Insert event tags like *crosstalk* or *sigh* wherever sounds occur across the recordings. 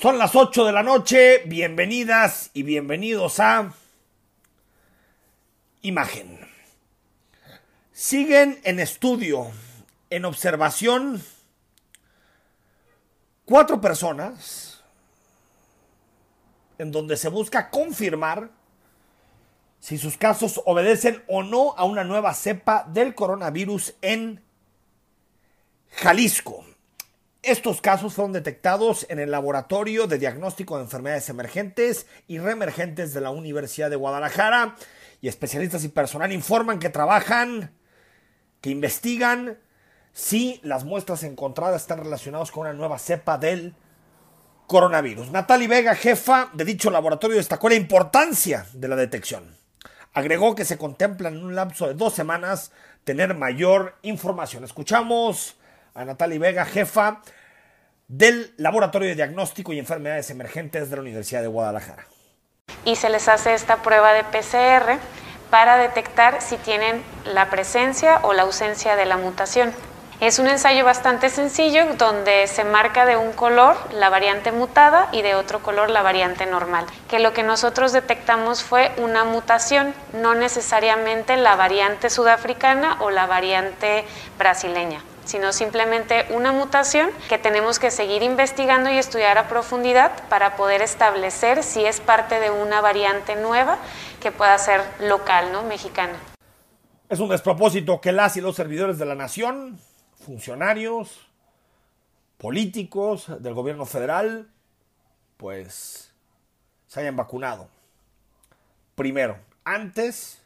Son las 8 de la noche, bienvenidas y bienvenidos a Imagen. Siguen en estudio, en observación, cuatro personas en donde se busca confirmar si sus casos obedecen o no a una nueva cepa del coronavirus en Jalisco. Estos casos fueron detectados en el Laboratorio de Diagnóstico de Enfermedades Emergentes y Reemergentes de la Universidad de Guadalajara y especialistas y personal informan que trabajan, que investigan si las muestras encontradas están relacionadas con una nueva cepa del coronavirus. Natalie Vega, jefa de dicho laboratorio, destacó la importancia de la detección. Agregó que se contempla en un lapso de dos semanas tener mayor información. Escuchamos a Natalie Vega, jefa del Laboratorio de Diagnóstico y Enfermedades Emergentes de la Universidad de Guadalajara. Y se les hace esta prueba de PCR para detectar si tienen la presencia o la ausencia de la mutación. Es un ensayo bastante sencillo donde se marca de un color la variante mutada y de otro color la variante normal, que lo que nosotros detectamos fue una mutación, no necesariamente la variante sudafricana o la variante brasileña sino simplemente una mutación que tenemos que seguir investigando y estudiar a profundidad para poder establecer si es parte de una variante nueva que pueda ser local, ¿no? Mexicana. Es un despropósito que las y los servidores de la nación, funcionarios, políticos del gobierno federal, pues se hayan vacunado. Primero, antes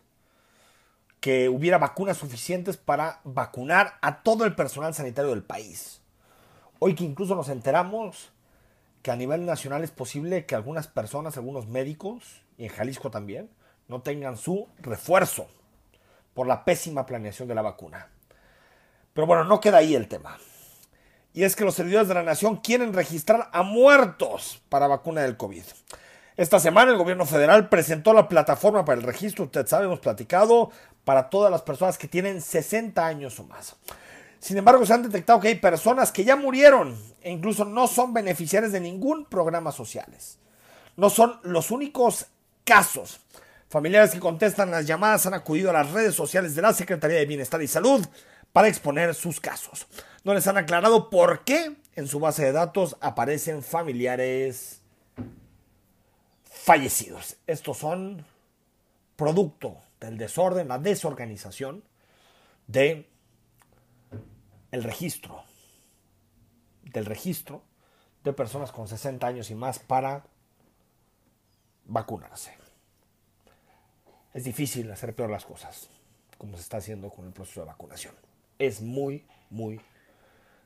que hubiera vacunas suficientes para vacunar a todo el personal sanitario del país. Hoy que incluso nos enteramos que a nivel nacional es posible que algunas personas, algunos médicos, y en Jalisco también, no tengan su refuerzo por la pésima planeación de la vacuna. Pero bueno, no queda ahí el tema. Y es que los servidores de la nación quieren registrar a muertos para vacuna del COVID. Esta semana el gobierno federal presentó la plataforma para el registro, usted sabe, hemos platicado, para todas las personas que tienen 60 años o más. Sin embargo, se han detectado que hay personas que ya murieron e incluso no son beneficiarios de ningún programa sociales. No son los únicos casos. Familiares que contestan las llamadas han acudido a las redes sociales de la Secretaría de Bienestar y Salud para exponer sus casos. No les han aclarado por qué en su base de datos aparecen familiares fallecidos. Estos son producto del desorden, la desorganización de el registro, del registro de personas con 60 años y más para vacunarse. Es difícil hacer peor las cosas, como se está haciendo con el proceso de vacunación. Es muy, muy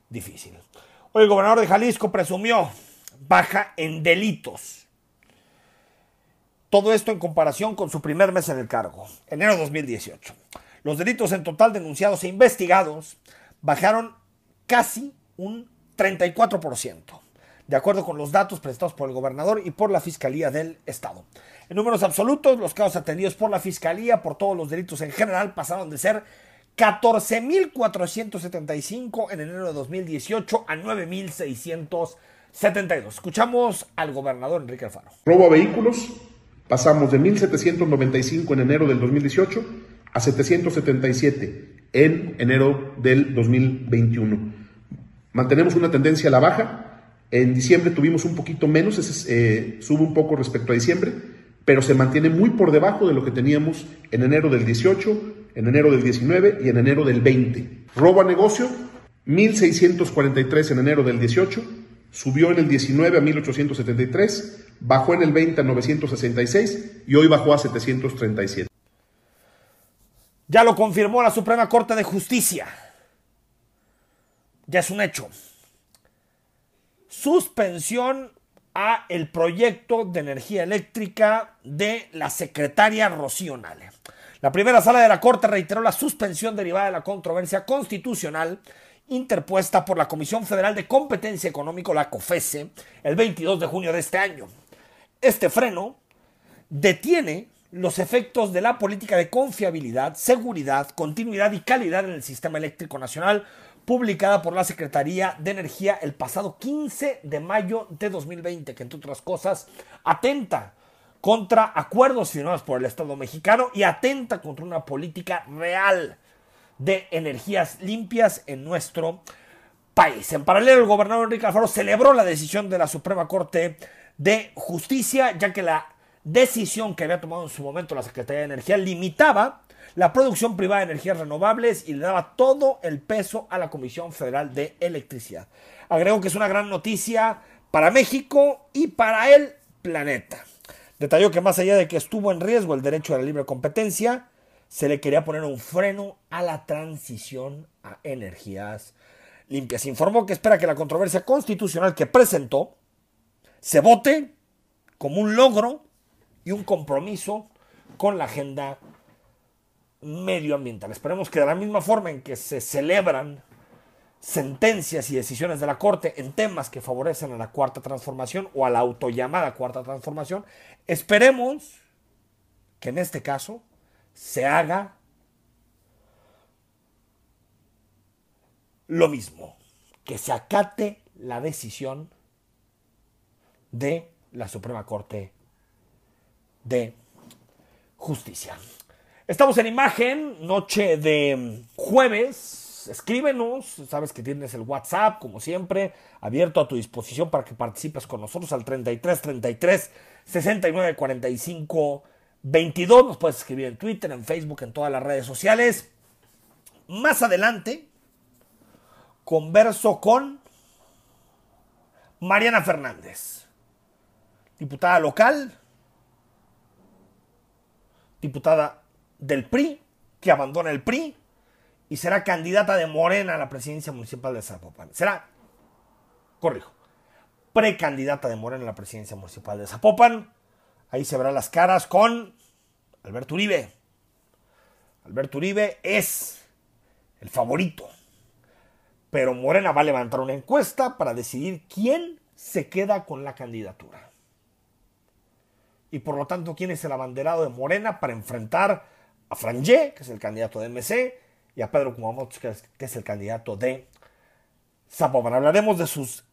difícil. Hoy el gobernador de Jalisco presumió baja en delitos todo esto en comparación con su primer mes en el cargo, enero de 2018. Los delitos en total denunciados e investigados bajaron casi un 34%, de acuerdo con los datos presentados por el gobernador y por la Fiscalía del Estado. En números absolutos, los casos atendidos por la Fiscalía por todos los delitos en general pasaron de ser 14.475 en enero de 2018 a 9.672. Escuchamos al gobernador Enrique Alfaro. Robo a vehículos, Pasamos de 1.795 en enero del 2018 a 777 en enero del 2021. Mantenemos una tendencia a la baja. En diciembre tuvimos un poquito menos, eh, sube un poco respecto a diciembre, pero se mantiene muy por debajo de lo que teníamos en enero del 18, en enero del 19 y en enero del 20. Robo a negocio, 1.643 en enero del 18, Subió en el 19 a 1873, bajó en el 20 a 966 y hoy bajó a 737. Ya lo confirmó la Suprema Corte de Justicia. Ya es un hecho. Suspensión a el proyecto de energía eléctrica de la secretaria Rocío Nale. La primera sala de la Corte reiteró la suspensión derivada de la controversia constitucional interpuesta por la Comisión Federal de Competencia Económica, la COFESE, el 22 de junio de este año. Este freno detiene los efectos de la política de confiabilidad, seguridad, continuidad y calidad en el sistema eléctrico nacional publicada por la Secretaría de Energía el pasado 15 de mayo de 2020, que entre otras cosas atenta contra acuerdos firmados por el Estado mexicano y atenta contra una política real de energías limpias en nuestro país. En paralelo, el gobernador Enrique Alfaro celebró la decisión de la Suprema Corte de Justicia, ya que la decisión que había tomado en su momento la Secretaría de Energía limitaba la producción privada de energías renovables y le daba todo el peso a la Comisión Federal de Electricidad. Agrego que es una gran noticia para México y para el planeta. Detalló que más allá de que estuvo en riesgo el derecho a la libre competencia, se le quería poner un freno a la transición a energías limpias. Informó que espera que la controversia constitucional que presentó se vote como un logro y un compromiso con la agenda medioambiental. Esperemos que de la misma forma en que se celebran sentencias y decisiones de la Corte en temas que favorecen a la cuarta transformación o a la autollamada cuarta transformación, esperemos que en este caso se haga lo mismo, que se acate la decisión de la Suprema Corte de Justicia. Estamos en imagen, noche de jueves. Escríbenos, sabes que tienes el WhatsApp, como siempre, abierto a tu disposición para que participes con nosotros al 33 33 69 45 22. Nos puedes escribir en Twitter, en Facebook, en todas las redes sociales. Más adelante, converso con Mariana Fernández, diputada local, diputada del PRI, que abandona el PRI y será candidata de Morena a la presidencia municipal de Zapopan. Será, corrijo, precandidata de Morena a la presidencia municipal de Zapopan. Ahí se verán las caras con Alberto Uribe. Alberto Uribe es el favorito. Pero Morena va a levantar una encuesta para decidir quién se queda con la candidatura y por lo tanto quién es el abanderado de Morena para enfrentar a Frangé, que es el candidato de MC, y a Pedro Kumamoto, que es, el candidato de Zapopan. Hablaremos de sus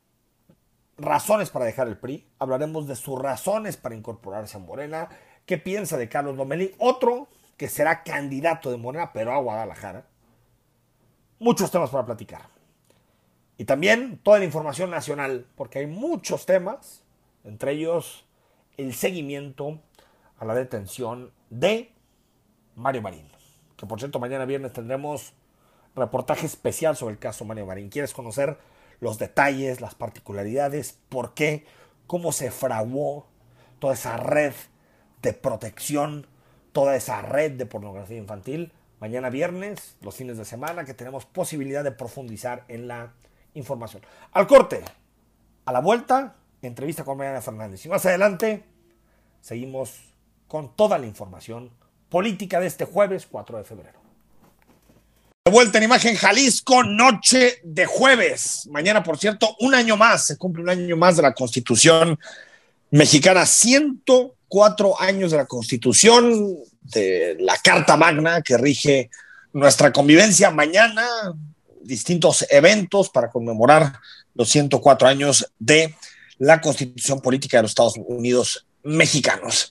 razones para dejar el PRI, hablaremos de sus razones para incorporarse a Morena, qué piensa de Carlos Lomelí, otro que será candidato de Morena, pero a Guadalajara. Muchos temas para platicar. Y también toda la información nacional, porque hay muchos temas, entre ellos el seguimiento a la detención de Mario Marín. Que por cierto, mañana viernes tendremos reportaje especial sobre el caso Mario Marín. ¿Quieres conocer los detalles, las particularidades, por qué, cómo se fraguó toda esa red de protección, toda esa red de pornografía infantil? Mañana viernes, los fines de semana, que tenemos posibilidad de profundizar en la información. Al corte, a la vuelta, entrevista con Mariana Fernández. Y más adelante seguimos con toda la información política de este jueves 4 de febrero. De vuelta en imagen Jalisco, noche de jueves. Mañana, por cierto, un año más, se cumple un año más de la Constitución mexicana, 104 años de la Constitución, de la Carta Magna que rige nuestra convivencia. Mañana, distintos eventos para conmemorar los 104 años de la constitución política de los Estados Unidos mexicanos.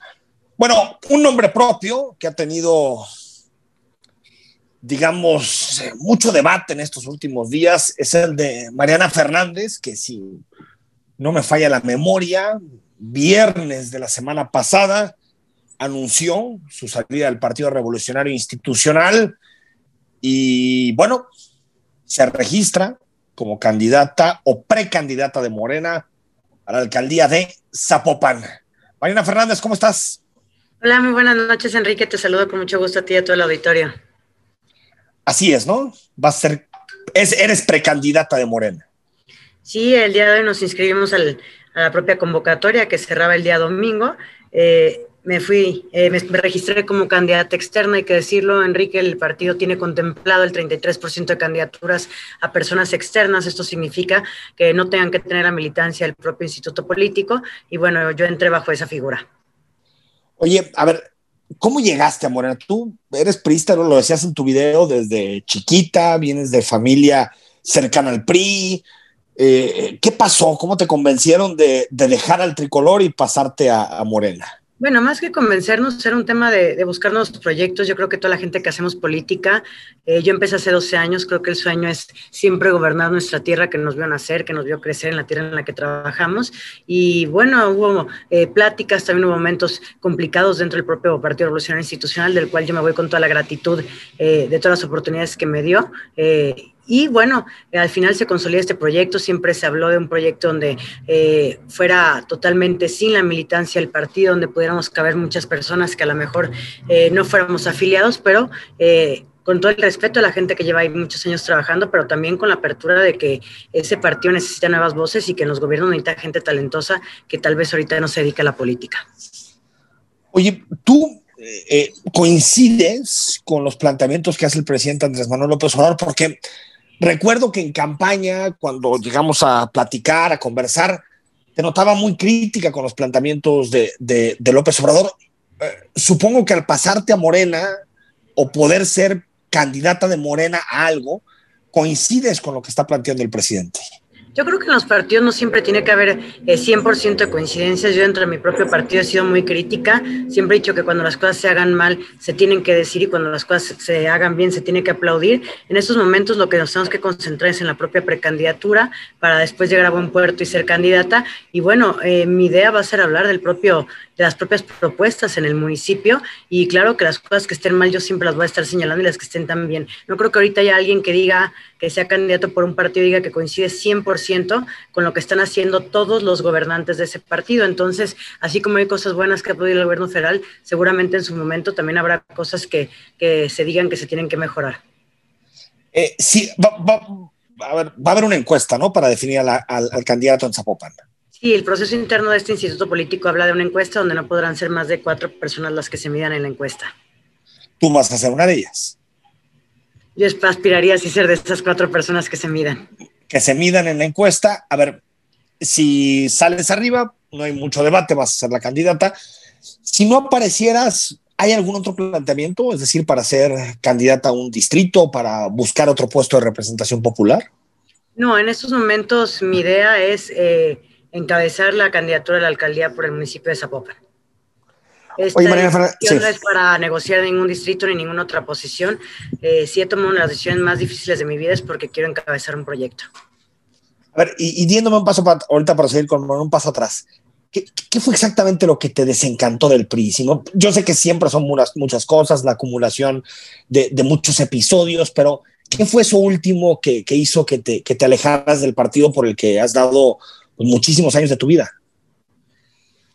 Bueno, un nombre propio que ha tenido, digamos, mucho debate en estos últimos días es el de Mariana Fernández, que si no me falla la memoria, viernes de la semana pasada anunció su salida del Partido Revolucionario Institucional y bueno, se registra como candidata o precandidata de Morena a la alcaldía de Zapopan. Marina Fernández, ¿cómo estás? Hola, muy buenas noches, Enrique. Te saludo con mucho gusto a ti y a todo el auditorio. Así es, ¿no? Vas a ser, es, eres precandidata de Morena. Sí, el día de hoy nos inscribimos a la propia convocatoria que cerraba el día domingo. Eh, me fui, eh, me, registré como candidata externa, hay que decirlo, Enrique, el partido tiene contemplado el 33% de candidaturas a personas externas, esto significa que no tengan que tener la militancia del propio instituto político, y bueno, yo entré bajo esa figura. Oye, a ver, ¿cómo llegaste a Morena? Tú eres priista, ¿no? lo decías en tu video, desde chiquita, vienes de familia cercana al PRI. Eh, ¿Qué pasó? ¿Cómo te convencieron de, dejar al tricolor y pasarte a Morena? Bueno, más que convencernos, era un tema de, buscar nuevos proyectos. Yo creo que toda la gente que hacemos política, eh, yo empecé hace 12 años, creo que el sueño es siempre gobernar nuestra tierra que nos vio nacer, que nos vio crecer en la tierra en la que trabajamos. Y bueno, hubo eh, pláticas, también hubo momentos complicados dentro del propio Partido Revolucionario Institucional, del cual yo me voy con toda la gratitud eh, de todas las oportunidades que me dio. Y bueno, al final se consolida este proyecto, siempre se habló de un proyecto donde eh, fuera totalmente sin la militancia del partido, donde pudiéramos caber muchas personas que a lo mejor eh, no fuéramos afiliados, pero eh, con todo el respeto a la gente que lleva ahí muchos años trabajando, pero también con la apertura de que ese partido necesita nuevas voces y que en los gobiernos necesita gente talentosa que tal vez ahorita no se dedica a la política. Oye, tú coincides con los planteamientos que hace el presidente Andrés Manuel López Obrador, porque Recuerdo que en campaña, cuando llegamos a platicar, a conversar, te notaba muy crítica con los planteamientos de, López Obrador. Eh, supongo que al pasarte a Morena o poder ser candidata de Morena a algo, coincides con lo que está planteando el presidente. Yo creo que en los partidos no siempre tiene que haber 100% eh, de coincidencias. Yo dentro de mi propio partido he sido muy crítica. Siempre he dicho que cuando las cosas se hagan mal se tienen que decir y cuando las cosas se hagan bien se tiene que aplaudir. En estos momentos lo que nos tenemos que concentrar es en la propia precandidatura para después llegar a buen puerto y ser candidata. Y bueno, eh, mi idea va a ser hablar del propio de las propias propuestas en el municipio y claro que las cosas que estén mal yo siempre las voy a estar señalando y las que estén tan bien. No creo que ahorita haya alguien que diga que sea candidato por un partido y diga que coincide 100% con lo que están haciendo todos los gobernantes de ese partido. Entonces, así como hay cosas buenas que ha podido el gobierno federal, seguramente en su momento también habrá cosas que, que se digan que se tienen que mejorar. Eh, sí, va, a ver, va a haber una encuesta, ¿no? Para definir al, al candidato en Zapopan. Sí, el proceso interno de este instituto político habla de una encuesta donde no podrán ser más de cuatro personas las que se midan en la encuesta. ¿Tú vas a ser una de ellas? Yo aspiraría a ser de esas cuatro personas que se midan. Que se midan en la encuesta. A ver, si sales arriba, no hay mucho debate, vas a ser la candidata. Si no aparecieras, ¿hay algún otro planteamiento? Es decir, para ser candidata a un distrito, para buscar otro puesto de representación popular. No, en estos momentos mi idea es eh, encabezar la candidatura a la alcaldía por el municipio de Zapopan. Esta Oye, María no es para negociar ningún distrito ni ninguna otra posición. Eh, si he tomado una de las decisiones más difíciles de mi vida es porque quiero encabezar un proyecto. A ver, y, y diéndome un paso para, ahorita para seguir con un paso atrás. ¿Qué, ¿Qué, fue exactamente lo que te desencantó del PRI? Yo sé que siempre son muchas, muchas cosas, la acumulación de, de, muchos episodios, pero ¿qué fue eso último que, que hizo que te, que te alejaras del partido por el que has dado pues, muchísimos años de tu vida.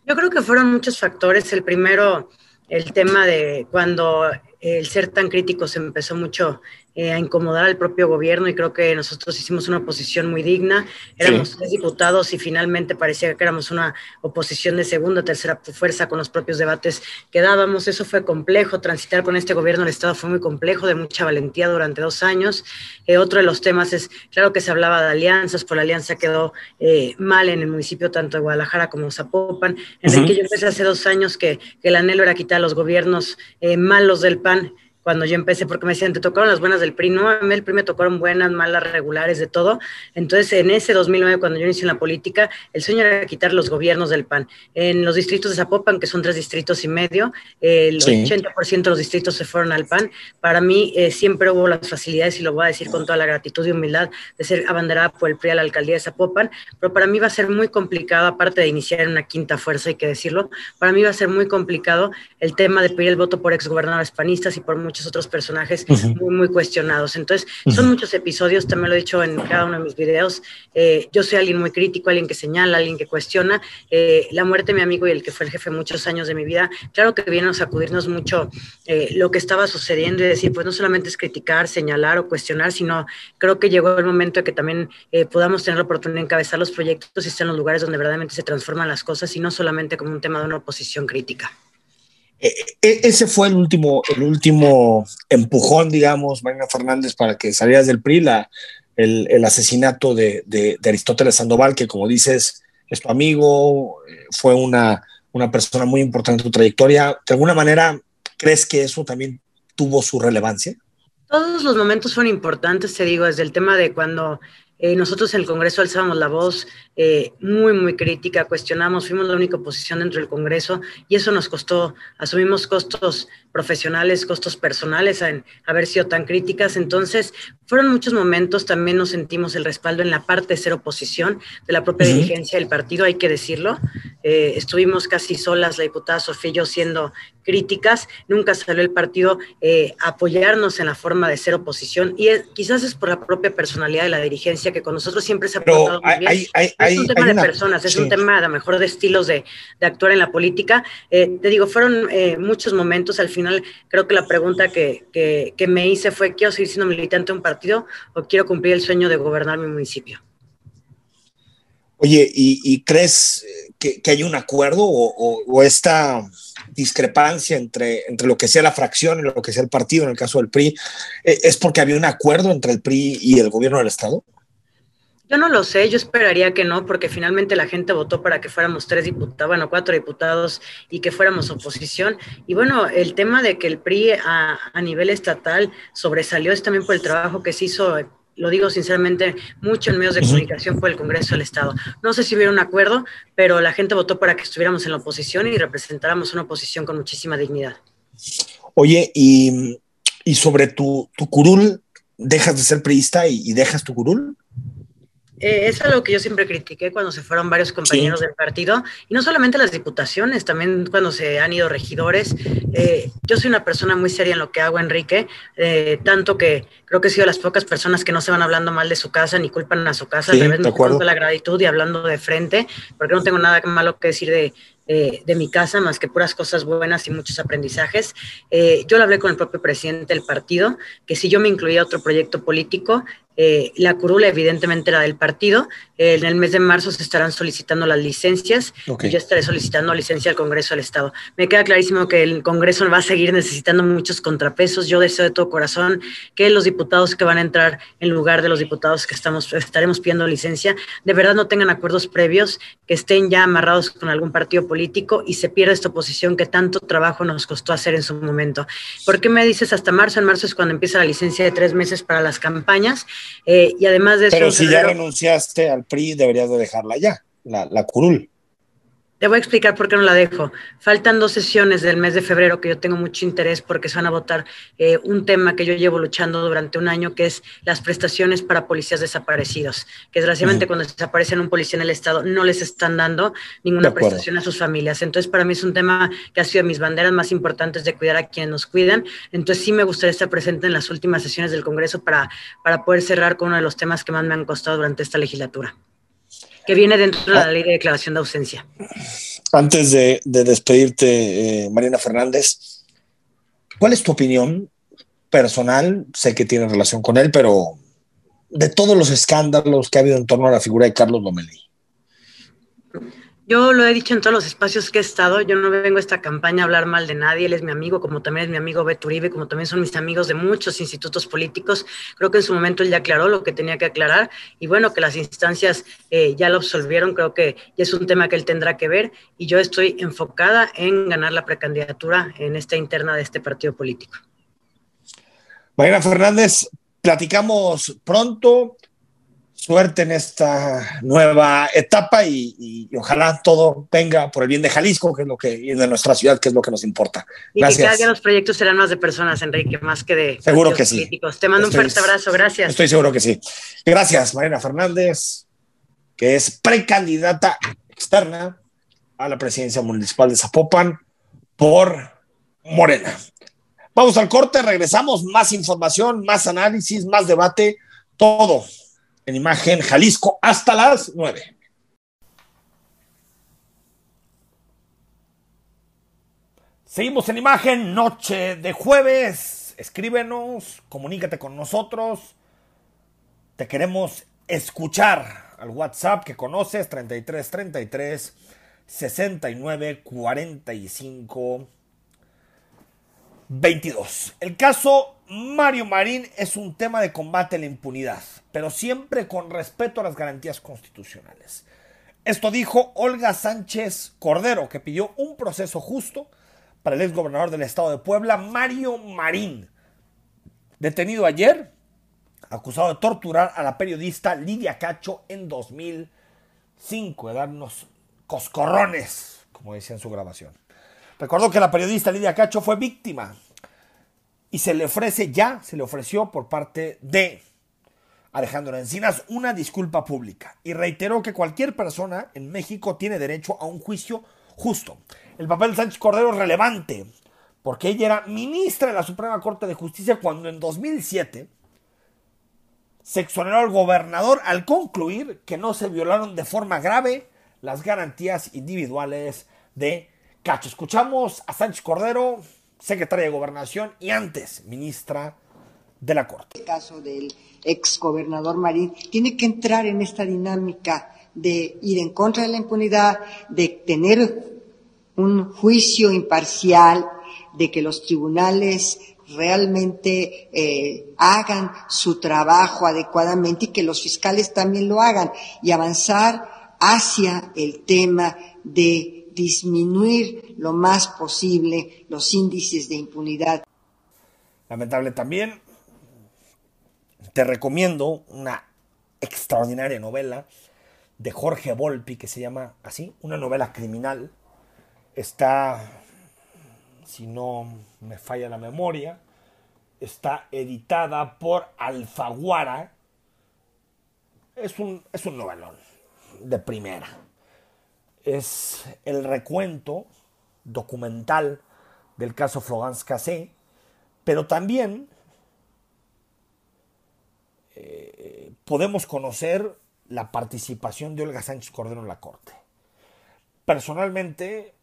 Yo creo que fueron muchos factores. El primero, el tema de cuando el ser tan crítico se empezó mucho eh, a incomodar al propio gobierno y creo que nosotros hicimos una oposición muy digna. Éramos tres diputados y finalmente parecía que éramos una oposición de segunda, tercera fuerza con los propios debates que dábamos. Eso fue complejo. Transitar con este gobierno del Estado fue muy complejo, de mucha valentía durante dos años. Eh, otro de los temas es, claro que se hablaba de alianzas, por la alianza quedó eh, mal en el municipio tanto de Guadalajara como Zapopan. En que yo empecé hace dos años que, que, el anhelo era quitar a los gobiernos malos del PAN cuando yo empecé, porque me decían, te tocaron las buenas del PRI, no, a mí el PRI me tocaron buenas, malas, regulares, de todo. Entonces, en ese 2009, cuando yo inicié en la política, el sueño era quitar los gobiernos del PAN. En los distritos de Zapopan, que son tres distritos y medio, el 80% de los distritos se fueron al PAN. Para mí eh, siempre hubo las facilidades, y lo voy a decir con toda la gratitud y humildad, de ser abanderada por el PRI a la alcaldía de Zapopan, pero para mí va a ser muy complicado, aparte de iniciar en una quinta fuerza, hay que decirlo, para mí va a ser muy complicado el tema de pedir el voto por exgobernadores panistas y por muchos otros personajes muy, muy cuestionados. Entonces, son muchos episodios, también lo he dicho en cada uno de mis videos. Eh, yo soy alguien muy crítico, alguien que señala, alguien que cuestiona. Eh, la muerte de mi amigo y el que fue el jefe muchos años de mi vida, claro que viene a sacudirnos mucho eh, lo que estaba sucediendo y decir, pues no solamente es criticar, señalar o cuestionar, sino creo que llegó el momento de que también podamos tener la oportunidad de encabezar los proyectos y estar en los lugares donde verdaderamente se transforman las cosas y no solamente como un tema de una oposición crítica. E, e, ese fue el último, el último empujón, digamos, Marina Fernández, para que salieras del PRI, el, asesinato de, Aristóteles Sandoval, que como dices, es tu amigo, eh, fue una, una persona muy importante en tu trayectoria. ¿De alguna manera crees que eso también tuvo su relevancia? Todos los momentos fueron importantes, te digo, desde el tema de cuando eh, nosotros en el Congreso alzábamos la voz eh, muy, muy crítica, cuestionamos, fuimos la única oposición dentro del Congreso y eso nos costó, asumimos costos profesionales, costos personales en haber sido tan críticas. Entonces, fueron muchos momentos, también nos sentimos el respaldo en la parte de ser oposición de la propia dirigencia del partido, hay que decirlo. Eh, estuvimos casi solas, la diputada Sofía y yo, siendo críticas, nunca salió el partido eh, apoyarnos en la forma de ser oposición y quizás es por la propia personalidad de la dirigencia que con nosotros siempre se ha portado muy bien. es un tema de personas, es un tema a lo mejor de estilos de, de actuar en la política. Eh, te digo, fueron muchos momentos al final final creo que la pregunta que, que, me hice fue, ¿quiero seguir siendo militante de un partido o quiero cumplir el sueño de gobernar mi municipio? Oye, ¿y, crees que, que, hay un acuerdo o, o, esta discrepancia entre, entre lo que sea la fracción y lo que sea el partido, en el caso del PRI, eh, es porque había un acuerdo entre el PRI y el gobierno del Estado? Yo no lo sé, yo esperaría que no, porque finalmente la gente votó para que fuéramos tres diputados, bueno, cuatro diputados y que fuéramos oposición. Y bueno, el tema de que el PRI a, nivel estatal sobresalió es también por el trabajo que se hizo lo digo sinceramente, mucho en medios de comunicación por el Congreso del Estado. No sé si hubiera un acuerdo, pero la gente votó para que estuviéramos en la oposición y representáramos una oposición con muchísima dignidad. Oye, y, sobre tu, tu curul, ¿dejas de ser priista y, y dejas tu curul? Eh, es algo que yo siempre critiqué cuando se fueron varios compañeros del partido, y no solamente las diputaciones, también cuando se han ido regidores. Eh, yo soy una persona muy seria en lo que hago, Enrique, eh, tanto que creo que he sido de las pocas personas que no se van hablando mal de su casa ni culpan a su casa, sí, al revés, me la gratitud y hablando de frente, porque no tengo nada malo que decir de, de mi casa, más que puras cosas buenas y muchos aprendizajes. yo lo hablé con el propio presidente del partido, que si yo me incluía a otro proyecto político, eh, la curula evidentemente era del partido. en el mes de marzo se estarán solicitando las licencias y yo estaré solicitando licencia al Congreso del Estado. Me queda clarísimo que el Congreso va a seguir necesitando muchos contrapesos. Yo deseo de todo corazón que los diputados que van a entrar en lugar de los diputados que estamos, estaremos pidiendo licencia, de verdad no tengan acuerdos previos, que estén ya amarrados con algún partido político y se pierda esta oposición que tanto trabajo nos costó hacer en su momento. ¿Por qué me dices hasta marzo? En marzo es cuando empieza la licencia de tres meses para las campañas eh, y además de eso. Pero si ya renunciaste al PRI, deberías de dejarla ya, la, la curul. Te voy a explicar por qué no la dejo. Faltan dos sesiones del mes de febrero que yo tengo mucho interés porque se van a votar eh, un tema que yo llevo luchando durante un año, que es las prestaciones para policías desaparecidos. Que desgraciadamente cuando desaparecen un policía en el Estado no les están dando ninguna prestación a sus familias. Entonces, para mí es un tema que ha sido de mis banderas más importantes de cuidar a quienes nos cuidan. Entonces, sí me gustaría estar presente en las últimas sesiones del Congreso para, para poder cerrar con uno de los temas que más me han costado durante esta legislatura que viene dentro de la ley de declaración de ausencia. Antes de, despedirte, eh, Mariana Fernández, ¿cuál es tu opinión personal? Sé que tiene relación con él, pero de todos los escándalos que ha habido en torno a la figura de Carlos Lomelí. Yo lo he dicho en todos los espacios que he estado, yo no vengo a esta campaña a hablar mal de nadie, él es mi amigo, como también es mi amigo Beto Uribe, como también son mis amigos de muchos institutos políticos. Creo que en su momento él ya aclaró lo que tenía que aclarar y bueno, que las instancias eh, ya lo absolvieron, creo que es un tema que él tendrá que ver y yo estoy enfocada en ganar la precandidatura en esta interna de este partido político. Mariana Fernández, platicamos pronto suerte en esta nueva etapa y, ojalá todo venga por el bien de Jalisco, que es lo que, y de nuestra ciudad, que es lo que nos importa. Gracias. Y que cada día los proyectos serán más de personas, Enrique, más que de seguro que sí. Te mando un fuerte abrazo, gracias. Estoy seguro que sí. Gracias, Mariana Fernández, que es precandidata externa a la presidencia municipal de Zapopan por Morena. Vamos al corte, regresamos, más información, más análisis, más debate, todo en imagen Jalisco hasta las 9. Seguimos en imagen, noche de jueves. Escríbenos, comunícate con nosotros. Te queremos escuchar al WhatsApp que conoces, 3333 69 45 22. El caso Mario Marín es un tema de combate a la impunidad, pero siempre con respeto a las garantías constitucionales. Esto dijo Olga Sánchez Cordero, que pidió un proceso justo para el exgobernador del estado de Puebla, Mario Marín. detenido ayer, acusado de torturar a la periodista Lidia Cacho en 2005, de darnos coscorrones, como decía en su grabación. Recordó que la periodista Lidia Cacho fue víctima y se le ofrece ya, se le ofreció por parte de Alejandro Encinas una disculpa pública y reiteró que cualquier persona en México tiene derecho a un juicio justo. El papel de Sánchez Cordero es relevante porque ella era ministra de la Suprema Corte de Justicia cuando en 2007 se exoneró al gobernador al concluir que no se violaron de forma grave las garantías individuales de Cacho. Escuchamos a Sánchez Cordero, secretaria de Gobernación y antes ministra de la Corte. El caso del ex gobernador Marín tiene que entrar en esta dinámica de ir en contra de la impunidad, de tener un juicio imparcial, de que los tribunales realmente eh, hagan su trabajo adecuadamente y que los fiscales también lo hagan y avanzar hacia el tema de disminuir lo más posible los índices de impunidad. Lamentable también te recomiendo una extraordinaria novela de Jorge Volpi que se llama así, una novela criminal. Está, si no me falla la memoria, está editada por Alfaguara. Es un, es un novelón de primera. Es el recuento documental del caso Florence Cassé, pero también podemos conocer la participación de Olga Sánchez Cordero en la Corte. Personalmente,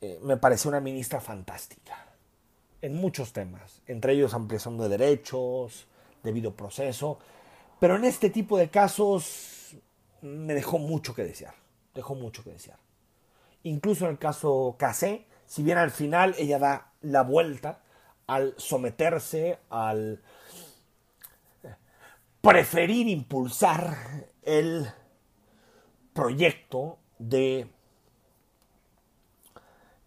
eh, me parece una ministra fantástica en muchos temas, entre ellos ampliación de derechos, debido proceso, pero en este tipo de casos me dejó mucho que desear, dejó mucho que desear. Incluso en el caso Casé, si bien al final ella da la vuelta al someterse al preferir impulsar el proyecto de eh,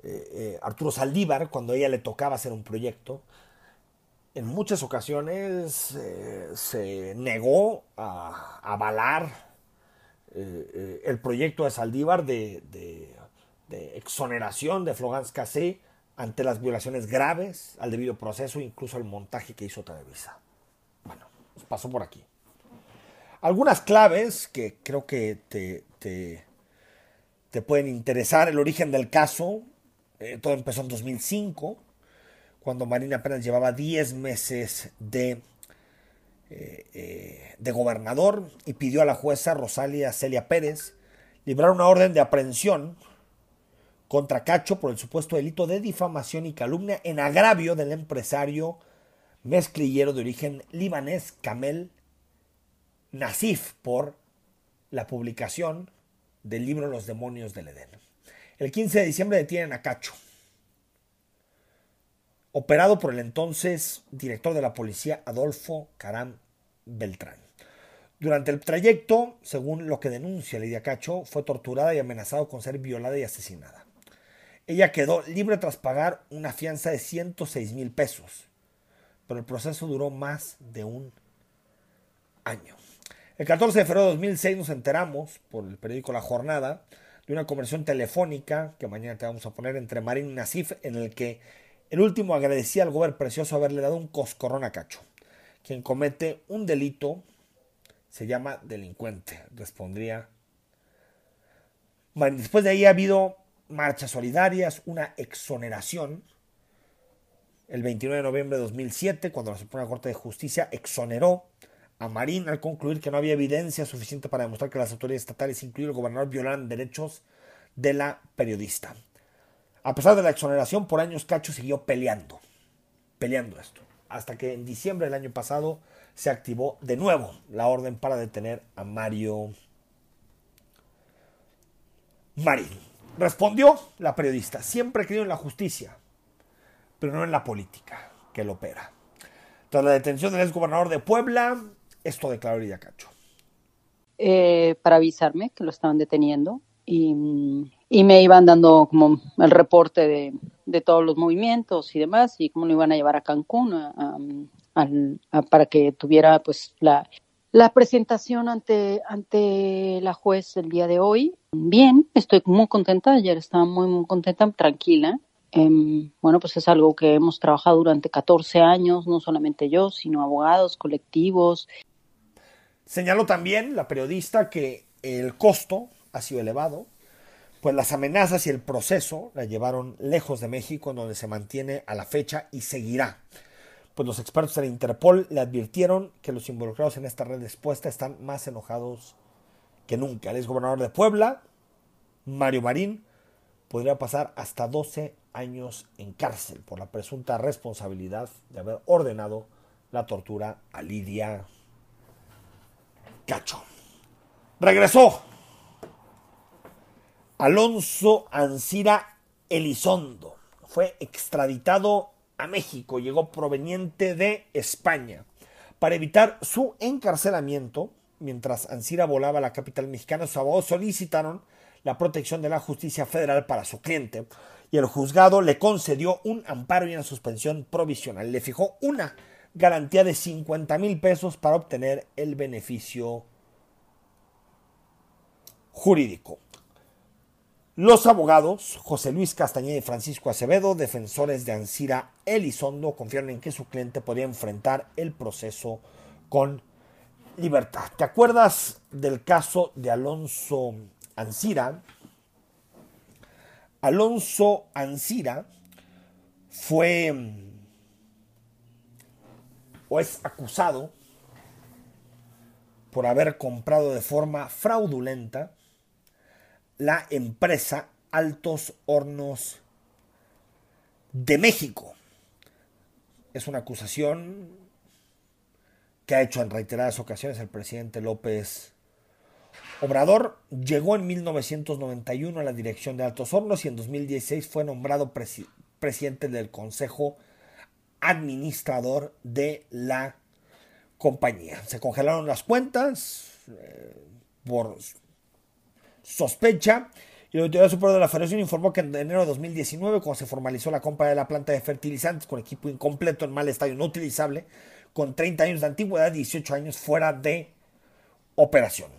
eh, Arturo Saldívar cuando a ella le tocaba hacer un proyecto. En muchas ocasiones eh, se negó a, avalar el proyecto de Saldívar de, exoneración de Florence Cassé ante las violaciones graves al debido proceso, incluso el montaje que hizo Televisa. Bueno, pasó por aquí algunas claves que creo que te, te, pueden interesar. El origen del caso, eh, todo empezó en 2005, cuando Marina apenas llevaba 10 meses de, eh, eh, de gobernador y pidió a la jueza Rosalia Celia Pérez librar una orden de aprehensión contra Cacho por el supuesto delito de difamación y calumnia en agravio del empresario mezclillero de origen libanés Kamel Nasif por la publicación del libro Los demonios del Edén. El 15 de diciembre detienen a Cacho, operado por el entonces director de la policía Adolfo Caram Beltrán. Durante el trayecto, según lo que denuncia Lidia Cacho, fue torturada y amenazada con ser violada y asesinada. Ella quedó libre tras pagar una fianza de 106 mil pesos, pero el proceso duró más de un año. El 14 de febrero de 2006 nos enteramos, por el periódico La Jornada, de una conversación telefónica que mañana te vamos a poner entre Marín y Nasif, en el que el último agradecía al gobierno precioso haberle dado un coscorrón a Cacho. Quien comete un delito se llama delincuente, respondría. Después de ahí ha habido marchas solidarias, una exoneración. El 29 de noviembre de 2007, cuando la Suprema Corte de Justicia exoneró a Marín al concluir que no había evidencia suficiente para demostrar que las autoridades estatales, incluido el gobernador, violaran derechos de la periodista. A pesar de la exoneración, por años Cacho siguió peleando, peleando esto, hasta que en diciembre del año pasado se activó de nuevo la orden para detener a Mario Marín. Respondió la periodista, siempre he creído en la justicia, pero no en la política que lo opera. Tras la detención del ex gobernador de Puebla, esto declaró Lidia Cacho. Eh, para avisarme que lo estaban deteniendo y, me iban dando como el reporte de, todos los movimientos y demás y cómo lo iban a llevar a Cancún para que tuviera pues la, la presentación ante, ante la juez el día de hoy. Bien, estoy muy contenta, ayer estaba muy, muy contenta, tranquila. Em, bueno, pues es algo que hemos trabajado durante 14 años, no solamente yo, sino abogados, colectivos. Señaló también la periodista que el costo ha sido elevado, pues las amenazas y el proceso la llevaron lejos de México, donde se mantiene a la fecha y seguirá. Pues los expertos de la Interpol le advirtieron que los involucrados en esta red expuesta están más enojados que nunca. El exgobernador de Puebla, Mario Marín, podría pasar hasta 12 años en cárcel por la presunta responsabilidad de haber ordenado la tortura a Lidia Cacho. Regresó Alonso Ancira Elizondo. Fue extraditado a México, llegó proveniente de España. Para evitar su encarcelamiento, mientras Ancira volaba a la capital mexicana, sus abogados solicitaron la protección de la justicia federal para su cliente y el juzgado le concedió un amparo y una suspensión provisional. Le fijó una garantía de 50 mil pesos para obtener el beneficio jurídico. Los abogados José Luis Castañeda y Francisco Acevedo, defensores de Ancira Elizondo, confiaron en que su cliente podría enfrentar el proceso con libertad. ¿Te acuerdas del caso de Alonso Ancira? Alonso Ancira fue o es acusado por haber comprado de forma fraudulenta la empresa Altos Hornos de México. Es una acusación que ha hecho en reiteradas ocasiones el presidente López Obrador. Llegó en 1991 a la dirección de Altos Hornos y en 2016 fue nombrado presidente del Consejo Administrador de la compañía. Se congelaron las cuentas eh, por sospecha. Y la Autoridad Superior de la Federación informó que en enero de 2019, cuando se formalizó la compra de la planta de fertilizantes con equipo incompleto, en mal estado, no utilizable, con 30 años de antigüedad, 18 años fuera de operación.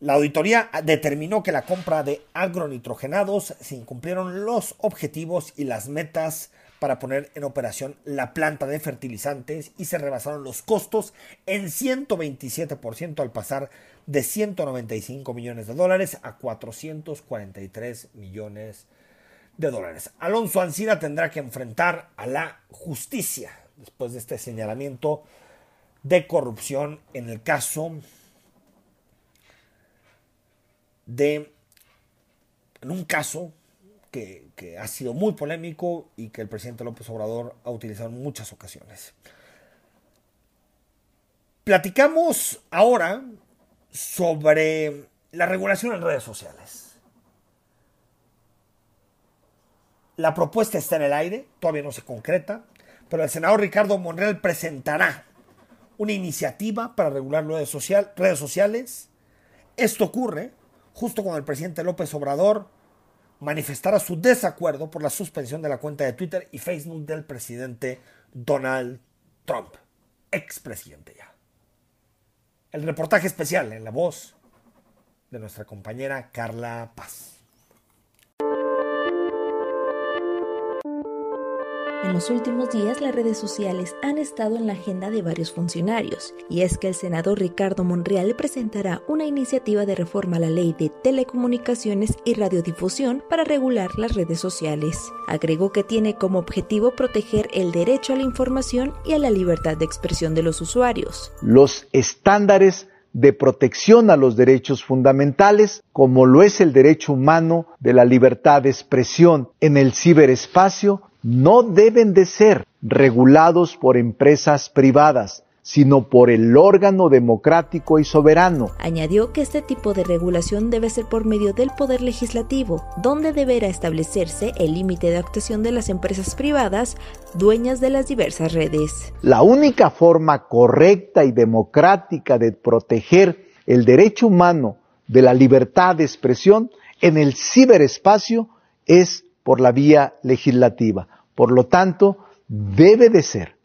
La auditoría determinó que la compra de agronitrogenados se incumplieron los objetivos y las metas para poner en operación la planta de fertilizantes y se rebasaron los costos en 127% al pasar de 195 millones de dólares a 443 millones de dólares. Alonso Ancira tendrá que enfrentar a la justicia después de este señalamiento de corrupción en el caso de en un caso que, que, ha sido muy polémico y que el presidente López Obrador ha utilizado en muchas ocasiones. Platicamos ahora sobre la regulación en redes sociales. La propuesta está en el aire, todavía no se concreta, pero el senador Ricardo Monreal presentará una iniciativa para regular redes, sociales. Esto ocurre justo cuando el presidente López Obrador manifestara su desacuerdo por la suspensión de la cuenta de Twitter y Facebook del presidente Donald Trump, expresidente ya el reportaje especial en la voz de nuestra compañera Carla Paz. En los últimos días las redes sociales han estado en la agenda de varios funcionarios, y es que el senador Ricardo Monreal presentará una iniciativa de reforma a la ley de telecomunicaciones y radiodifusión para regular las redes sociales. Agregó que tiene como objetivo proteger el derecho a la información y a la libertad de expresión de los usuarios. Los estándares de protección a los derechos fundamentales, como lo es el derecho humano de la libertad de expresión en el ciberespacio, no deben de ser regulados por empresas privadas, sino por el órgano democrático y soberano. Añadió que este tipo de regulación debe ser por medio del Poder Legislativo, donde deberá establecerse el límite de actuación de las empresas privadas dueñas de las diversas redes. La única forma correcta y democrática de proteger el derecho humano de la libertad de expresión en el ciberespacio es por la vía legislativa. Por lo tanto, debe de ser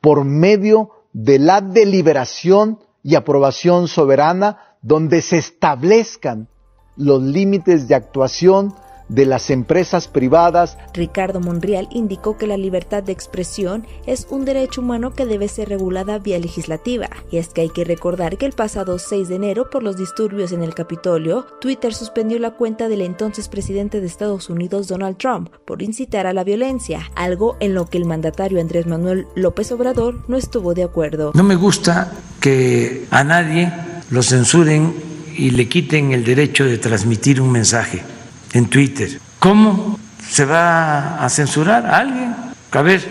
por medio de la deliberación y aprobación soberana donde se establezcan los límites de actuación de las empresas privadas. Ricardo Monreal indicó que la libertad de expresión es un derecho humano que debe ser regulada vía legislativa. Y es que hay que recordar que el pasado 6 de enero, por los disturbios en el Capitolio, Twitter suspendió la cuenta del entonces presidente de Estados Unidos, Donald Trump, por incitar a la violencia, algo en lo que el mandatario Andrés Manuel López Obrador no estuvo de acuerdo. No me gusta que a nadie lo censuren y le quiten el derecho de transmitir un mensaje en Twitter. ¿Cómo se va a censurar a alguien? A ver,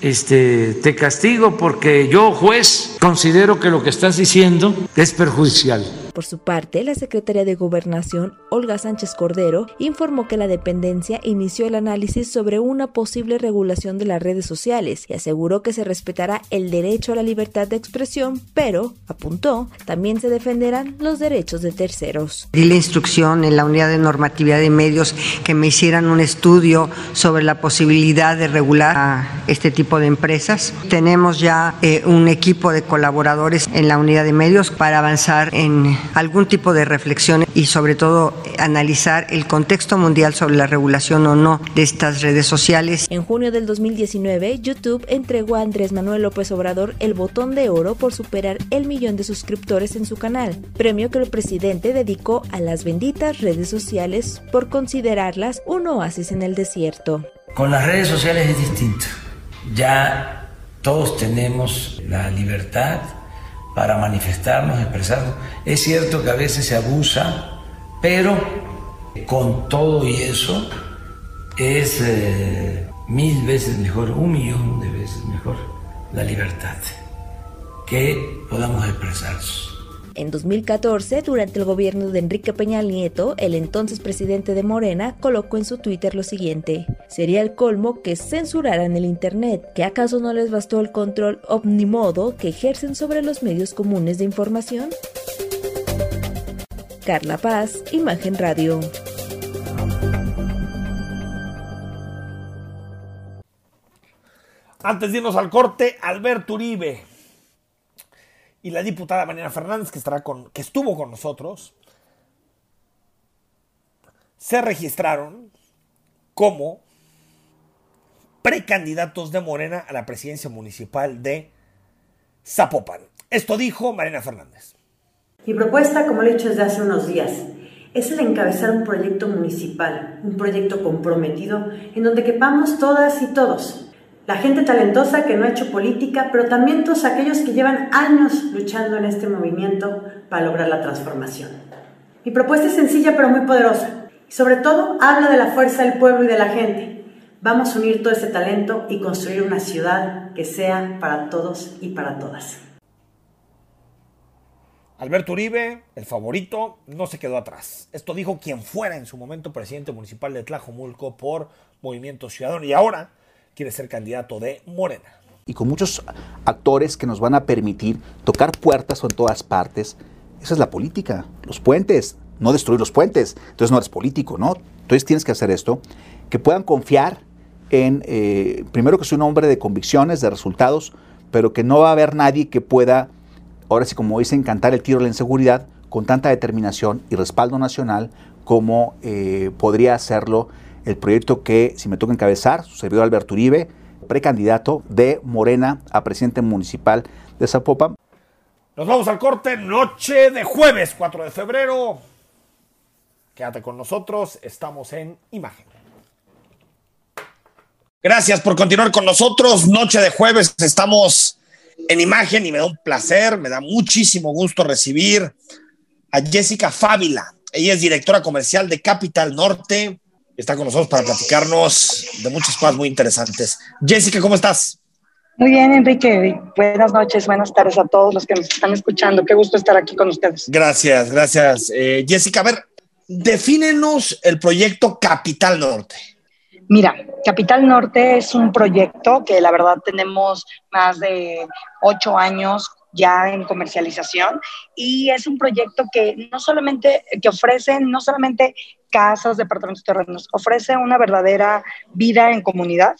este, te castigo porque yo, juez, considero que lo que estás diciendo es perjudicial. Por su parte, la secretaria de Gobernación, Olga Sánchez Cordero, informó que la dependencia inició el análisis sobre una posible regulación de las redes sociales y aseguró que se respetará el derecho a la libertad de expresión, pero, apuntó, también se defenderán los derechos de terceros. Di la instrucción en la unidad de normatividad de medios que me hicieran un estudio sobre la posibilidad de regular a este tipo de empresas. Tenemos ya eh, un equipo de colaboradores en la unidad de medios para avanzar en algún tipo de reflexión y sobre todo analizar el contexto mundial sobre la regulación o no de estas redes sociales. En junio del 2019, YouTube entregó a Andrés Manuel López Obrador el botón de oro por superar el millón de suscriptores en su canal, premio que el presidente dedicó a las benditas redes sociales por considerarlas un oasis en el desierto. Con las redes sociales es distinto. Ya todos tenemos la libertad para manifestarnos, expresarnos. Es cierto que a veces se abusa, pero con todo y eso es eh, mil veces mejor, un millón de veces mejor la libertad, que podamos expresarnos. En 2014, durante el gobierno de Enrique Peña Nieto, el entonces presidente de Morena colocó en su Twitter lo siguiente: Sería el colmo que censuraran el Internet, que acaso no les bastó el control omnimodo que ejercen sobre los medios comunes de información. Carla Paz, Imagen Radio. Antes de irnos al corte, Alberto Uribe y la diputada Mariana Fernández, que, estará con, que estuvo con nosotros, se registraron como precandidatos de Morena a la presidencia municipal de Zapopan. Esto dijo Mariana Fernández. Mi propuesta, como le he dicho desde hace unos días, es el encabezar un proyecto municipal, un proyecto comprometido en donde quepamos todas y todos, la gente talentosa que no ha hecho política, pero también todos aquellos que llevan años luchando en este movimiento para lograr la transformación. Mi propuesta es sencilla pero muy poderosa y sobre todo habla de la fuerza del pueblo y de la gente. Vamos a unir todo ese talento y construir una ciudad que sea para todos y para todas. Alberto Uribe, el favorito, no se quedó atrás. Esto dijo quien fuera en su momento presidente municipal de Tlajomulco por Movimiento Ciudadano y ahora quiere ser candidato de Morena. Y con muchos actores que nos van a permitir tocar puertas en todas partes. Esa es la política. Los puentes, no destruir los puentes. Entonces no eres político, ¿no? Entonces tienes que hacer esto. Que puedan confiar en, eh, primero que soy un hombre de convicciones, de resultados, pero que no va a haber nadie que pueda, ahora sí como dicen, cantar el tiro de la inseguridad con tanta determinación y respaldo nacional como eh, podría hacerlo el proyecto que, si me toca encabezar, su servidor Alberto Uribe, precandidato de Morena a presidente municipal de Zapopan. Nos vamos al corte, noche de jueves 4 de febrero. Quédate con nosotros, estamos en imagen. Gracias por continuar con nosotros. Noche de jueves, estamos en imagen y me da un placer, me da muchísimo gusto recibir a Jessica Fávila. Ella es directora comercial de Capital Norte, está con nosotros para platicarnos de muchas cosas muy interesantes. Jessica, ¿cómo estás? Muy bien, Enrique. Buenas noches, buenas tardes a todos los que nos están escuchando. Qué gusto estar aquí con ustedes. Gracias, gracias. Eh, Jessica, a ver, defínenos el proyecto Capital Norte. Mira, Capital Norte es un proyecto que la verdad tenemos más de ocho años ya en comercialización y es un proyecto que no solamente que ofrece no solamente casas, departamentos, terrenos, ofrece una verdadera vida en comunidad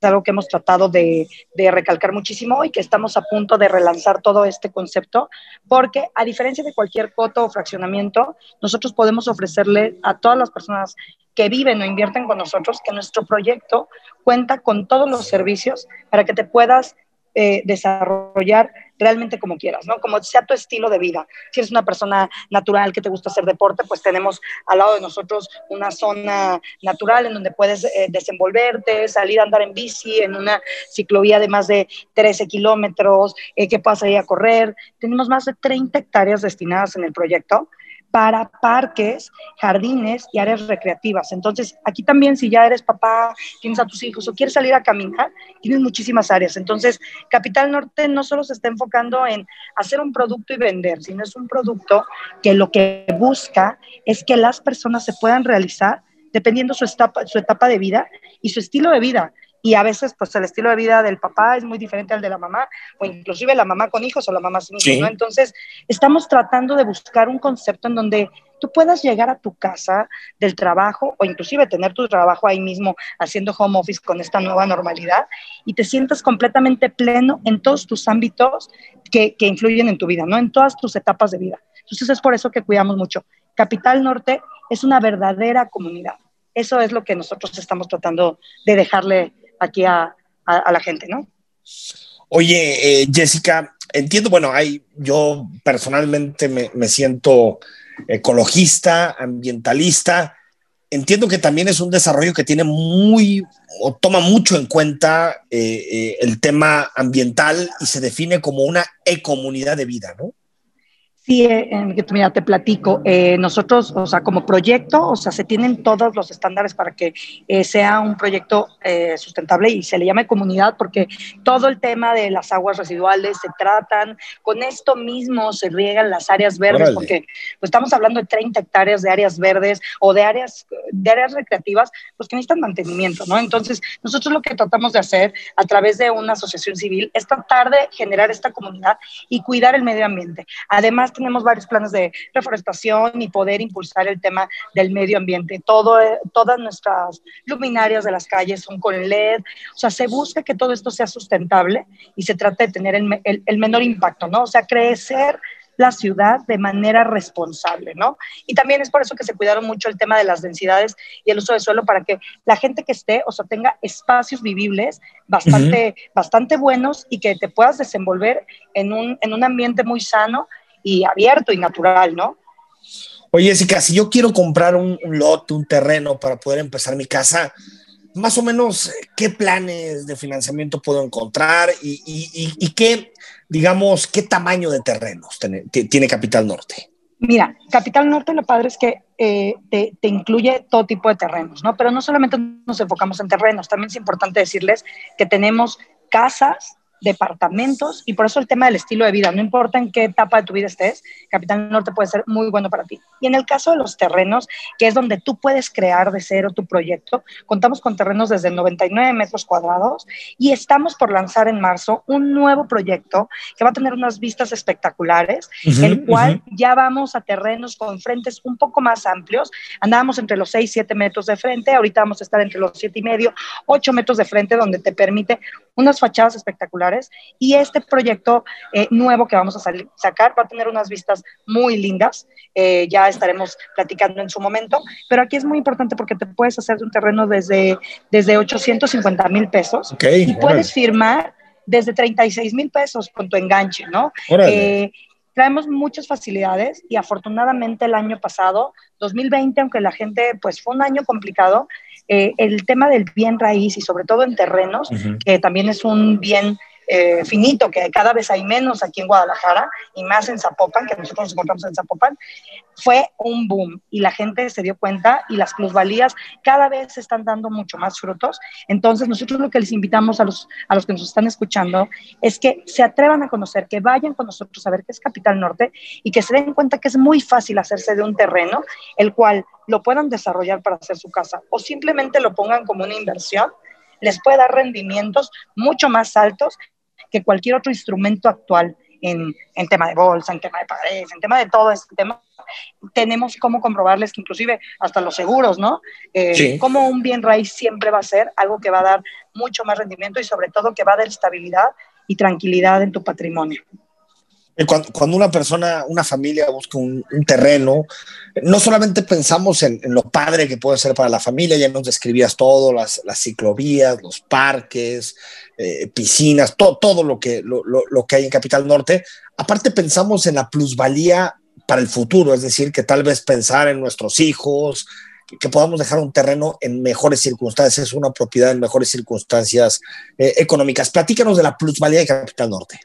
que algo que hemos tratado de, de, recalcar muchísimo y que estamos a punto de relanzar todo este concepto, porque a diferencia de cualquier coto o fraccionamiento, nosotros podemos ofrecerle a todas las personas que viven o invierten con nosotros que nuestro proyecto cuenta con todos los servicios para que te puedas eh, desarrollar realmente como quieras, ¿no? Como sea tu estilo de vida. Si eres una persona natural que te gusta hacer deporte, pues tenemos al lado de nosotros una zona natural en donde puedes eh, desenvolverte, salir a andar en bici en una ciclovía de más de 13 kilómetros, eh, que puedas ir a correr. Tenemos más de 30 hectáreas destinadas en el proyecto para parques, jardines y áreas recreativas. Entonces, aquí también si ya eres papá, tienes a tus hijos o quieres salir a caminar, tienes muchísimas áreas. Entonces, Capital Norte no solo se está enfocando en hacer un producto y vender, sino es un producto que lo que busca es que las personas se puedan realizar dependiendo su etapa, su etapa de vida y su estilo de vida y a veces pues el estilo de vida del papá es muy diferente al de la mamá o inclusive la mamá con hijos o la mamá sin hijos, ¿no? Entonces, estamos tratando de buscar un concepto en donde tú puedas llegar a tu casa del trabajo o inclusive tener tu trabajo ahí mismo haciendo home office con esta nueva normalidad y te sientas completamente pleno en todos tus ámbitos que, que influyen en tu vida, ¿no? En todas tus etapas de vida. Entonces es por eso que cuidamos mucho. Capital Norte es una verdadera comunidad. Eso es lo que nosotros estamos tratando de dejarle aquí a, la gente, ¿no? Oye, eh, Jessica, entiendo, bueno, hay, yo personalmente me, siento ecologista, ambientalista. Entiendo que también es un desarrollo que tiene muy o toma mucho en cuenta eh, eh, el tema ambiental y se define como una ecomunidad de vida, ¿no? Sí, eh, mira, te platico. Eh, nosotros, o sea, como proyecto, o sea, se tienen todos los estándares para que eh, sea un proyecto sustentable y se le llame comunidad porque todo el tema de las aguas residuales se tratan, con esto mismo se riegan las áreas verdes porque pues, estamos hablando de 30 hectáreas de áreas verdes o de áreas, de áreas recreativas, pues que necesitan mantenimiento, ¿no? Entonces, nosotros lo que tratamos de hacer a través de una asociación civil es tratar de generar esta comunidad y cuidar el medio ambiente. Además, tenemos varios planes de reforestación y poder impulsar el tema del medio ambiente. Todo, todas nuestras luminarias de las calles son con LED. O sea, se busca que todo esto sea sustentable y se trata de tener el, el menor impacto, ¿no? O sea, crecer la ciudad de manera responsable, ¿no? Y también es por eso que se cuidaron mucho el tema de las densidades y el uso de suelo para que la gente que esté, o sea, tenga espacios vivibles bastante, bastante buenos y que te puedas desenvolver en un, en un ambiente muy sano y abierto y natural, ¿no? Oye, Jessica, si yo quiero comprar un, lote, un terreno para poder empezar mi casa, más o menos, ¿qué planes de financiamiento puedo encontrar y, qué, digamos, qué tamaño de terrenos tiene, Capital Norte? Mira, Capital Norte lo padre es que eh, te, te, incluye todo tipo de terrenos, ¿no? Pero no solamente nos enfocamos en terrenos, también es importante decirles que tenemos casas, departamentos y por eso el tema del estilo de vida, no importa en qué etapa de tu vida estés, Capital Norte puede ser muy bueno para ti. Y en el caso de los terrenos, que es donde tú puedes crear de cero tu proyecto, contamos con terrenos desde 99 metros cuadrados y estamos por lanzar en marzo un nuevo proyecto que va a tener unas vistas espectaculares, el cual ya vamos a terrenos con frentes un poco más amplios, andábamos entre los 6, 7 metros de frente, ahorita vamos a estar entre los 7 y medio, 8 metros de frente, donde te permite unas fachadas espectaculares y este proyecto eh, nuevo que vamos a sacar va a tener unas vistas muy lindas. Eh, ya estaremos platicando en su momento, pero aquí es muy importante porque te puedes hacer de un terreno desde, desde 850 mil pesos. Y puedes firmar desde 36 mil pesos con tu enganche, ¿no? Eh, traemos muchas facilidades y afortunadamente el año pasado, 2020, aunque la gente, pues fue un año complicado, el tema del bien raíz y sobre todo en terrenos, que también es un bien eh, finito, que cada vez hay menos aquí en Guadalajara y más en Zapopan, que nosotros nos encontramos en Zapopan, fue un boom y la gente se dio cuenta y las plusvalías cada vez están dando mucho más frutos. Entonces, nosotros lo que les invitamos a los, a los que nos están escuchando es que se atrevan a conocer, que vayan con nosotros a ver qué es Capital Norte y que se den cuenta que es muy fácil hacerse de un terreno, el cual lo puedan desarrollar para hacer su casa o simplemente lo pongan como una inversión les puede dar rendimientos mucho más altos que cualquier otro instrumento actual en, en tema de bolsa, en tema de pagarés, en tema de todo este tema, tenemos cómo comprobarles que inclusive hasta los seguros, ¿no? Eh, Sí. Como un bien raíz siempre va a ser algo que va a dar mucho más rendimiento y sobre todo que va a dar estabilidad y tranquilidad en tu patrimonio. Eh, Cuando, una persona, una familia busca un, terreno, no solamente pensamos en, lo padre que puede ser para la familia, ya nos describías todo, las, ciclovías, los parques, eh, piscinas, to- todo lo que, lo, lo- que hay en Capital Norte. Aparte pensamos en la plusvalía para el futuro, es decir, que tal vez pensar en nuestros hijos, que podamos dejar un terreno en mejores circunstancias, una propiedad en mejores circunstancias eh, económicas. Platícanos de la plusvalía de Capital Norte.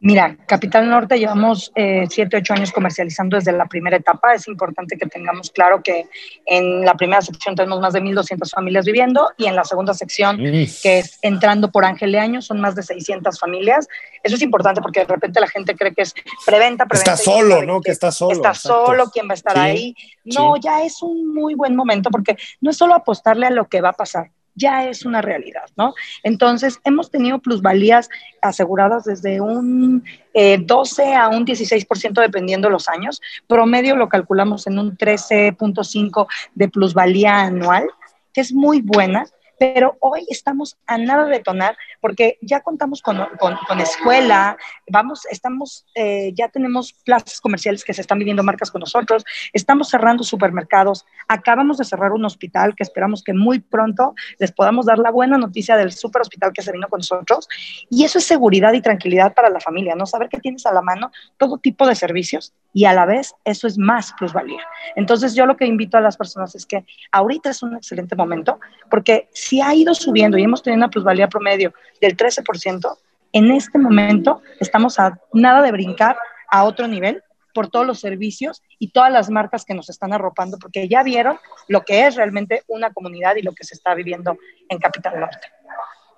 Mira, Capital Norte llevamos eh, siete, ocho años comercializando desde la primera etapa. Es importante que tengamos claro que en la primera sección tenemos más de 1.200 familias viviendo y en la segunda sección, que es entrando por Ángel de Año, son más de 600 familias. Eso es importante porque de repente la gente cree que es preventa, preventa. Está no solo, ¿no? Que está solo. está exacto. solo, quién va a estar Sí, ahí. No, sí. ya es un muy buen momento porque no es solo apostarle a lo que va a pasar, ya es una realidad, ¿no? Entonces, hemos tenido plusvalías aseguradas desde un eh, 12 a un 16% dependiendo los años. Promedio lo calculamos en un 13.5 de plusvalía anual, que es muy buena. Pero hoy estamos a nada de tonar porque ya contamos con, con, con escuela, vamos, estamos, eh, ya tenemos plazas comerciales que se están viviendo marcas con nosotros, estamos cerrando supermercados, acabamos de cerrar un hospital que esperamos que muy pronto les podamos dar la buena noticia del super hospital que se vino con nosotros. Y eso es seguridad y tranquilidad para la familia, ¿no? Saber que tienes a la mano todo tipo de servicios y a la vez eso es más plusvalía. Entonces yo lo que invito a las personas es que ahorita es un excelente momento porque si ha ido subiendo y hemos tenido una plusvalía promedio del 13%, en este momento estamos a nada de brincar a otro nivel por todos los servicios y todas las marcas que nos están arropando, porque ya vieron lo que es realmente una comunidad y lo que se está viviendo en Capital Norte.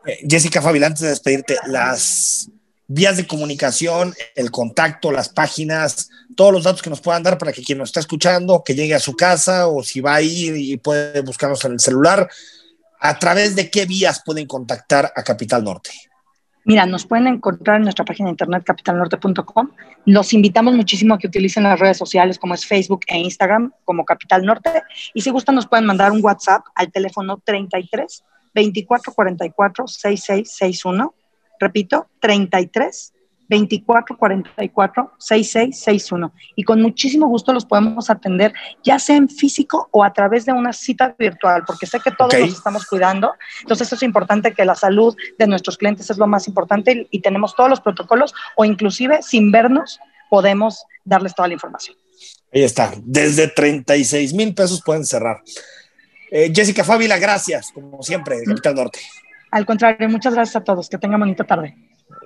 Eh, Jessica Fabil, antes de despedirte, las vías de comunicación, el contacto, las páginas, todos los datos que nos puedan dar para que quien nos está escuchando, que llegue a su casa o si va a ir y puede buscarnos en el celular, a través de qué vías pueden contactar a Capital Norte. Mira, nos pueden encontrar en nuestra página de internet capitalnorte.com. Los invitamos muchísimo a que utilicen las redes sociales como es Facebook e Instagram como Capital Norte. Y si gustan, nos pueden mandar un WhatsApp al teléfono 33 24 44 6661. Repito, 33 24 44 6661. Y con muchísimo gusto los podemos atender, ya sea en físico o a través de una cita virtual, porque sé que todos Ok. nos estamos cuidando. Entonces, es importante que la salud de nuestros clientes es lo más importante y, y tenemos todos los protocolos o inclusive sin vernos podemos darles toda la información. Ahí está, desde 36 mil pesos pueden cerrar. Eh, Jessica Fábila, gracias, como siempre, de Capital Norte. Al contrario, muchas gracias a todos. Que tengan bonita tarde.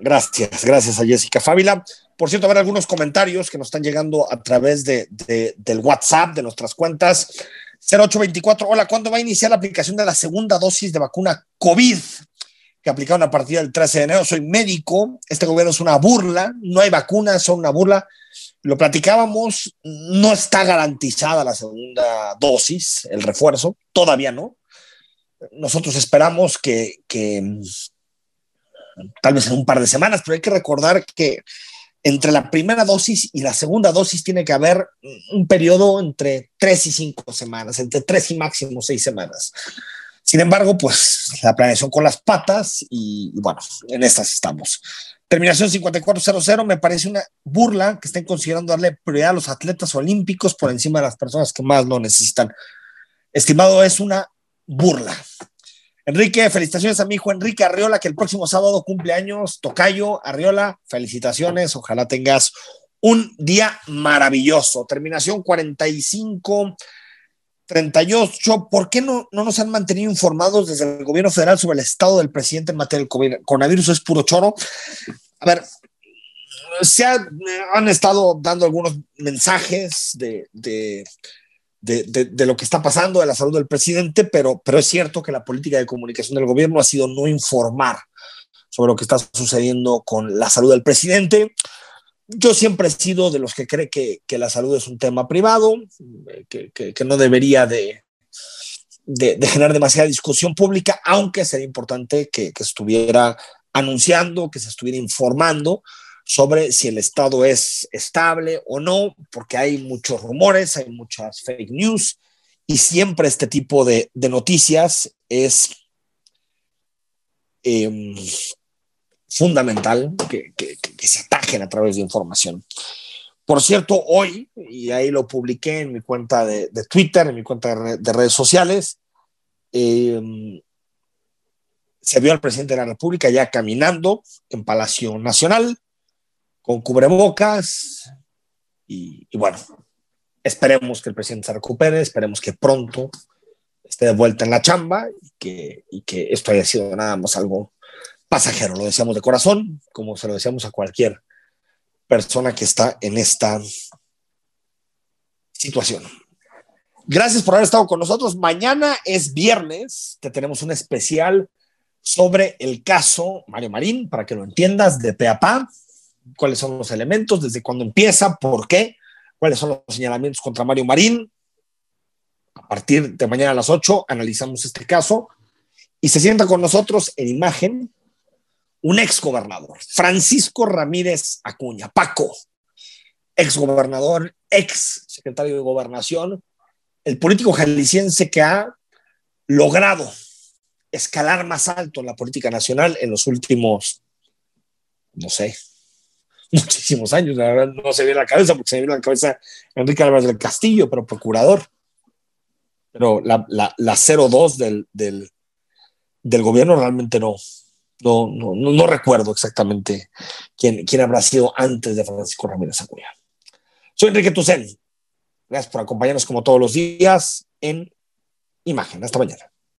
Gracias, gracias a Jessica Fábila. Por cierto, habrá algunos comentarios que nos están llegando a través de, de- del WhatsApp de nuestras cuentas. 0824, hola, ¿cuándo va a iniciar la aplicación de la segunda dosis de vacuna COVID? Que aplicaron a partir del 13 de enero. Soy médico, este gobierno es una burla, no hay vacunas, son una burla. Lo platicábamos, no está garantizada la segunda dosis, el refuerzo, todavía no. Nosotros esperamos que, que tal vez en un par de semanas, pero hay que recordar que entre la primera dosis y la segunda dosis tiene que haber un periodo entre tres y cinco semanas, entre tres y máximo seis semanas. Sin embargo, pues la planeación con las patas y, y bueno, en estas estamos. Terminación 5400, me parece una burla que estén considerando darle prioridad a los atletas olímpicos por encima de las personas que más lo necesitan. Estimado, es una burla. Enrique, felicitaciones a mi hijo Enrique Arriola, que el próximo sábado cumple años. Tocayo, Arriola, felicitaciones. Ojalá tengas un día maravilloso. Terminación 45. 38. ¿Por qué no, no nos han mantenido informados desde el gobierno federal sobre el estado del presidente en materia del coronavirus? Es puro choro. A ver, se ha, han estado dando algunos mensajes de, de, de, de, lo que está pasando, de la salud del presidente, pero, pero es cierto que la política de comunicación del gobierno ha sido no informar sobre lo que está sucediendo con la salud del presidente. Yo siempre he sido de los que cree que, que la salud es un tema privado, que, que, que no debería de, de, de, generar demasiada discusión pública, aunque sería importante que, que estuviera anunciando, que se estuviera informando sobre si el Estado es estable o no, porque hay muchos rumores, hay muchas fake news, y siempre este tipo de, noticias es eh, fundamental que, se ataquen a través de información. Por cierto, hoy, y ahí lo publiqué en mi cuenta de, Twitter, en mi cuenta de, de redes sociales, eh, se vio al presidente de la República ya caminando en Palacio Nacional, con cubrebocas, y, bueno, esperemos que el presidente se recupere, esperemos que pronto esté de vuelta en la chamba y que, y que esto haya sido nada más algo pasajero, lo deseamos de corazón, como se lo deseamos a cualquier persona que está en esta situación. Gracias por haber estado con nosotros. Mañana es viernes, que tenemos un especial sobre el caso Mario Marín, para que lo entiendas, de PAPA, cuáles son los elementos, desde cuándo empieza, por qué, cuáles son los señalamientos contra Mario Marín. A partir de mañana a las 8 analizamos este caso y se sienta con nosotros en imagen un ex gobernador, Francisco Ramírez Acuña, Paco, ex gobernador, ex secretario de gobernación, el político jalisciense que ha logrado escalar más alto en la política nacional en los últimos, no sé, *laughs* muchísimos años. La verdad no se a la cabeza porque se a la cabeza Enrique Álvarez del Castillo, pero procurador. Pero la, la, la 02 del, del, del gobierno realmente no, no, no, no, no recuerdo exactamente quién, quién habrá sido antes de Francisco Ramírez Acuña. Soy Enrique Tucen. Gracias por acompañarnos como todos los días en Imagen. Hasta mañana.